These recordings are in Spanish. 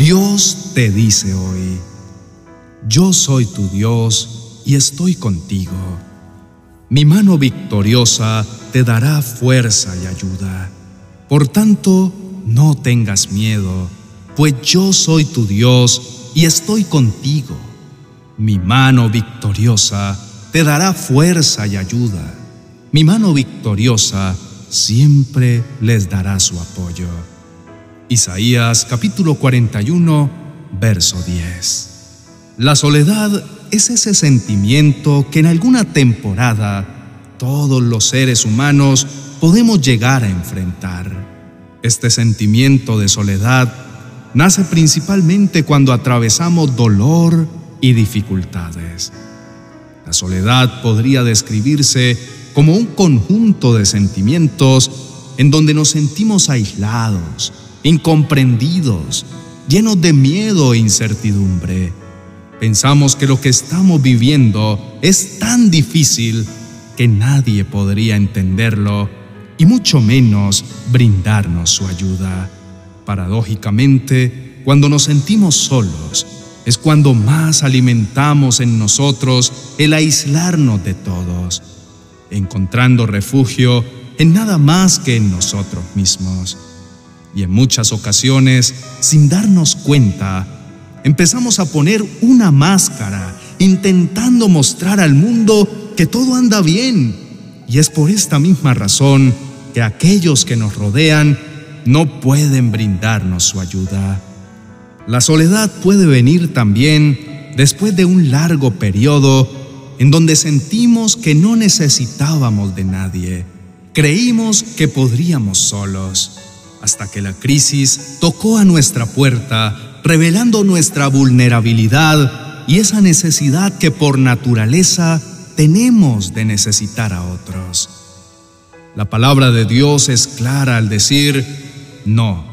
Dios te dice hoy, yo soy tu Dios y estoy contigo. Mi mano victoriosa te dará fuerza y ayuda. Por tanto, no tengas miedo, pues yo soy tu Dios y estoy contigo. Mi mano victoriosa te dará fuerza y ayuda. Mi mano victoriosa siempre les dará su apoyo. Isaías capítulo 41, verso 10. La soledad es ese sentimiento que en alguna temporada todos los seres humanos podemos llegar a enfrentar. Este sentimiento de soledad nace principalmente cuando atravesamos dolor y dificultades. La soledad podría describirse como un conjunto de sentimientos en donde nos sentimos aislados, incomprendidos, llenos de miedo e incertidumbre. Pensamos que lo que estamos viviendo es tan difícil que nadie podría entenderlo y mucho menos brindarnos su ayuda. Paradójicamente, cuando nos sentimos solos, es cuando más alimentamos en nosotros el aislarnos de todos, encontrando refugio en nada más que en nosotros mismos. Y en muchas ocasiones, sin darnos cuenta, empezamos a poner una máscara intentando mostrar al mundo que todo anda bien. Y es por esta misma razón que aquellos que nos rodean no pueden brindarnos su ayuda. La soledad puede venir también después de un largo periodo en donde sentimos que no necesitábamos de nadie. Creímos que podríamos solos, hasta que la crisis tocó a nuestra puerta, revelando nuestra vulnerabilidad y esa necesidad que por naturaleza tenemos de necesitar a otros. La palabra de Dios es clara al decir no,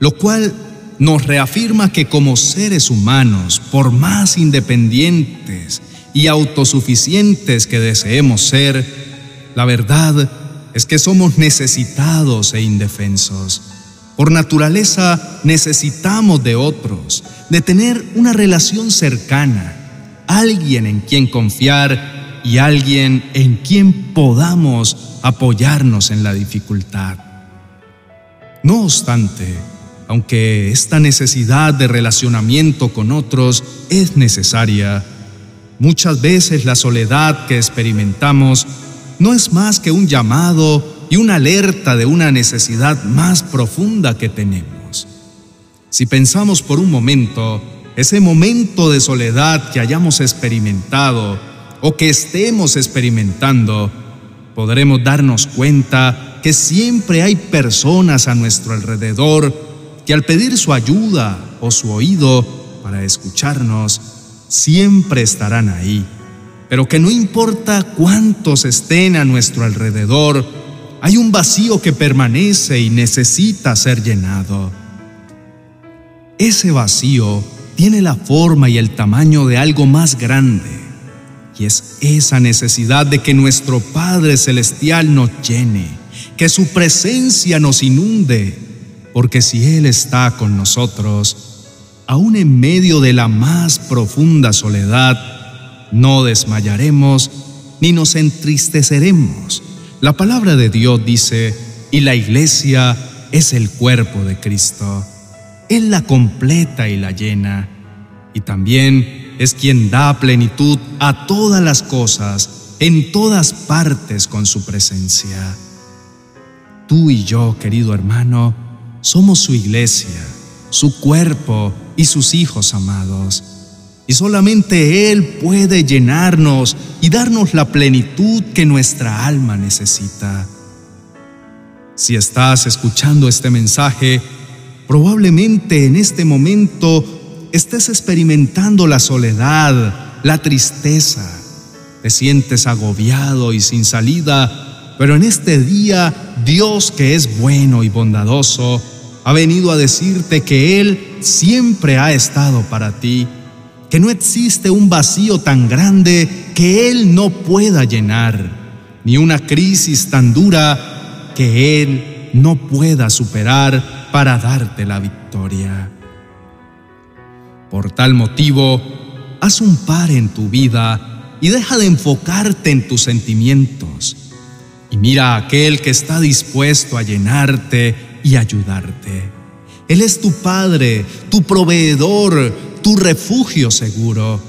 lo cual nos reafirma que como seres humanos, por más independientes y autosuficientes que deseemos ser, la verdad es que somos necesitados e indefensos. Por naturaleza necesitamos de otros, de tener una relación cercana, alguien en quien confiar y alguien en quien podamos apoyarnos en la dificultad. No obstante, aunque esta necesidad de relacionamiento con otros es necesaria, muchas veces la soledad que experimentamos no es más que un llamado y una alerta de una necesidad más profunda que tenemos. Si pensamos por un momento, ese momento de soledad que hayamos experimentado o que estemos experimentando, podremos darnos cuenta que siempre hay personas a nuestro alrededor que al pedir su ayuda o su oído para escucharnos, siempre estarán ahí, pero que no importa cuántos estén a nuestro alrededor, hay un vacío que permanece y necesita ser llenado. Ese vacío tiene la forma y el tamaño de algo más grande, y es esa necesidad de que nuestro Padre Celestial nos llene, que su presencia nos inunde, porque si Él está con nosotros, aún en medio de la más profunda soledad, no desmayaremos ni nos entristeceremos. La palabra de Dios dice, y la iglesia es el cuerpo de Cristo. Él la completa y la llena, y también es quien da plenitud a todas las cosas, en todas partes con su presencia. Tú y yo, querido hermano, somos su iglesia, su cuerpo y sus hijos amados. Y solamente Él puede llenarnos y darnos la plenitud que nuestra alma necesita. Si estás escuchando este mensaje, probablemente en este momento estés experimentando la soledad, la tristeza, te sientes agobiado y sin salida, pero en este día Dios que es bueno y bondadoso, ha venido a decirte que Él siempre ha estado para ti, que no existe un vacío tan grande que Él no pueda llenar, ni una crisis tan dura que Él no pueda superar para darte la victoria. Por tal motivo, haz un par en tu vida y deja de enfocarte en tus sentimientos. Y mira a aquel que está dispuesto a llenarte y ayudarte. Él es tu Padre, tu proveedor, tu refugio seguro.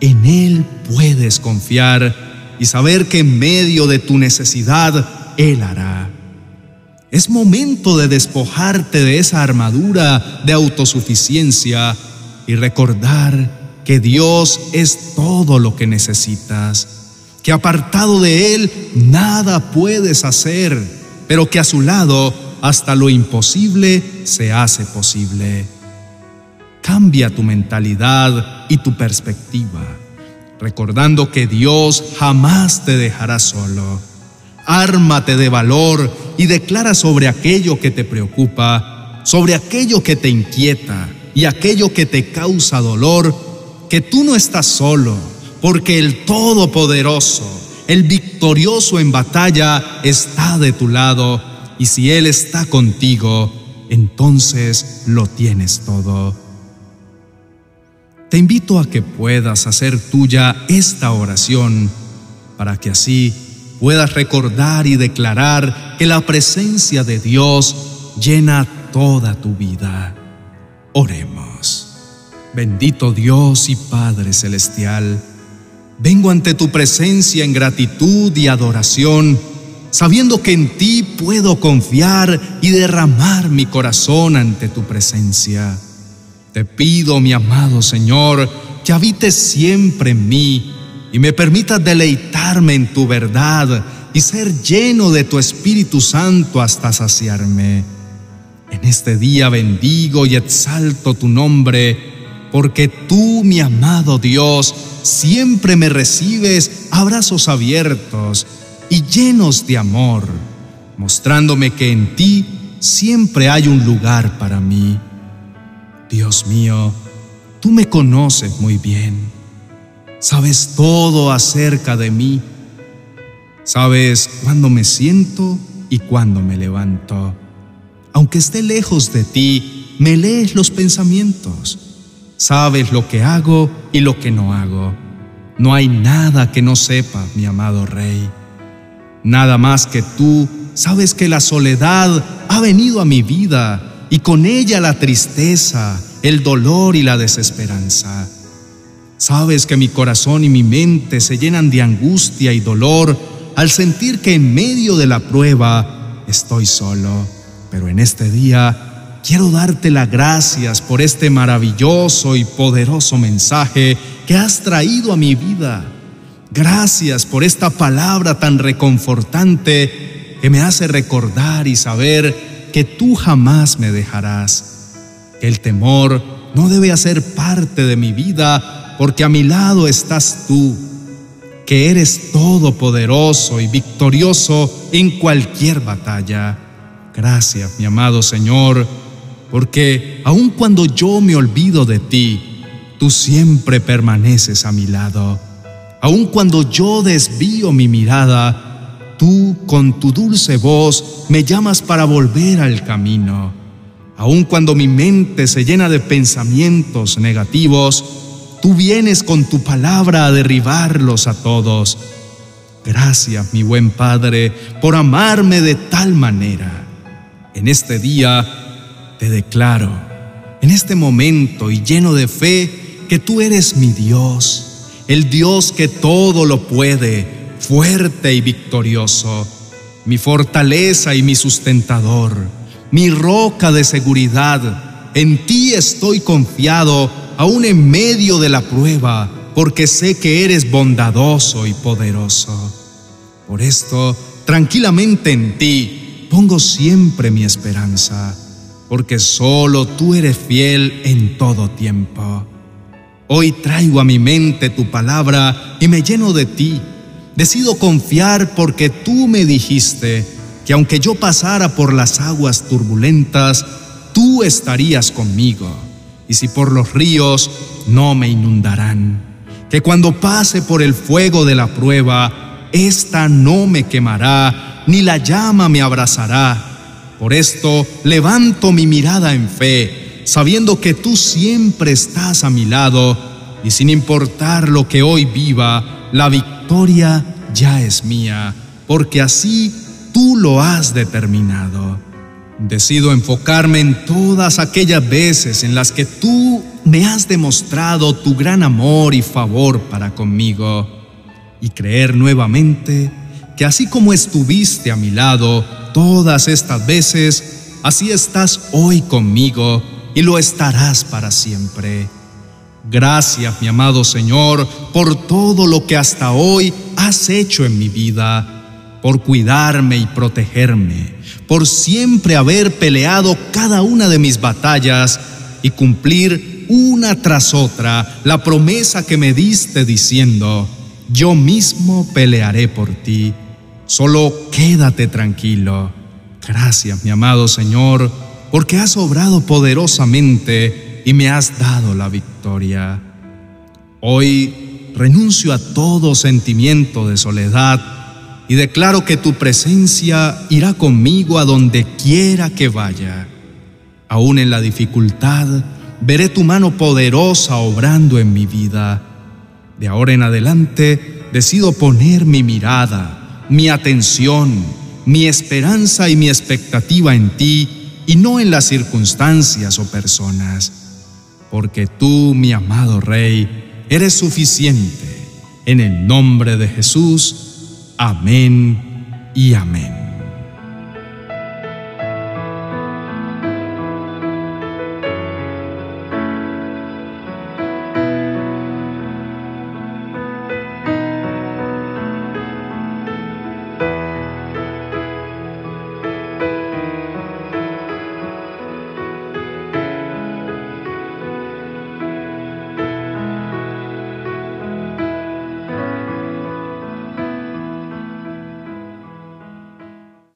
En Él puedes confiar y saber que en medio de tu necesidad Él hará. Es momento de despojarte de esa armadura de autosuficiencia y recordar que Dios es todo lo que necesitas, que apartado de Él nada puedes hacer, pero que a su lado hasta lo imposible se hace posible. Cambia tu mentalidad y tu perspectiva, recordando que Dios jamás te dejará solo. Ármate de valor y declara sobre aquello que te preocupa, sobre aquello que te inquieta y aquello que te causa dolor, que tú no estás solo, porque el Todopoderoso, el victorioso en batalla, está de tu lado y si Él está contigo, entonces lo tienes todo. Te invito a que puedas hacer tuya esta oración para que así puedas recordar y declarar que la presencia de Dios llena toda tu vida. Oremos. Bendito Dios y Padre Celestial, vengo ante tu presencia en gratitud y adoración sabiendo que en ti puedo confiar y derramar mi corazón ante tu presencia. Te pido, mi amado Señor, que habites siempre en mí y me permitas deleitarme en tu verdad y ser lleno de tu Espíritu Santo hasta saciarme. En este día bendigo y exalto tu nombre, porque tú, mi amado Dios, siempre me recibes abrazos abiertos y llenos de amor, mostrándome que en ti siempre hay un lugar para mí. Dios mío, tú me conoces muy bien, sabes todo acerca de mí, sabes cuándo me siento y cuándo me levanto. Aunque esté lejos de ti, me lees los pensamientos, sabes lo que hago y lo que no hago. No hay nada que no sepa, mi amado Rey. Nada más que tú sabes que la soledad ha venido a mi vida y con ella la tristeza, el dolor y la desesperanza. Sabes que mi corazón y mi mente se llenan de angustia y dolor al sentir que en medio de la prueba estoy solo. Pero en este día quiero darte las gracias por este maravilloso y poderoso mensaje que has traído a mi vida Gracias por esta palabra tan reconfortante que me hace recordar y saber que tú jamás me dejarás. El temor no debe hacer parte de mi vida porque a mi lado estás tú, que eres todopoderoso y victorioso en cualquier batalla. Gracias, mi amado Señor, porque aun cuando yo me olvido de ti, tú siempre permaneces a mi lado. Aun cuando yo desvío mi mirada, tú con tu dulce voz me llamas para volver al camino. Aun cuando mi mente se llena de pensamientos negativos, tú vienes con tu palabra a derribarlos a todos. Gracias, mi buen Padre, por amarme de tal manera. En este día te declaro, en este momento y lleno de fe, que tú eres mi Dios el Dios que todo lo puede, fuerte y victorioso, mi fortaleza y mi sustentador, mi roca de seguridad. En ti estoy confiado aún en medio de la prueba, porque sé que eres bondadoso y poderoso. Por esto, tranquilamente en ti pongo siempre mi esperanza, porque solo tú eres fiel en todo tiempo. Hoy traigo a mi mente tu palabra y me lleno de ti. Decido confiar porque tú me dijiste que aunque yo pasara por las aguas turbulentas, tú estarías conmigo. Y si por los ríos, no me inundarán. Que cuando pase por el fuego de la prueba, ésta no me quemará, ni la llama me abrazará. Por esto levanto mi mirada en fe sabiendo que tú siempre estás a mi lado y sin importar lo que hoy viva, la victoria ya es mía, porque así tú lo has determinado. Decido enfocarme en todas aquellas veces en las que tú me has demostrado tu gran amor y favor para conmigo y creer nuevamente que así como estuviste a mi lado todas estas veces, así estás hoy conmigo y lo estarás para siempre. Gracias, mi amado Señor, por todo lo que hasta hoy has hecho en mi vida por cuidarme y protegerme, por siempre haber peleado cada una de mis batallas y cumplir una tras otra la promesa que me diste diciendo, yo mismo pelearé por ti, solo quédate tranquilo. Gracias, mi amado Señor, porque has obrado poderosamente y me has dado la victoria. Hoy renuncio a todo sentimiento de soledad y declaro que tu presencia irá conmigo a donde quiera que vaya. Aún en la dificultad, veré tu mano poderosa obrando en mi vida. De ahora en adelante, decido poner mi mirada, mi atención, mi esperanza y mi expectativa en ti y no en las circunstancias o personas. Porque tú, mi amado Rey, eres suficiente. En el nombre de Jesús, Amén y amén.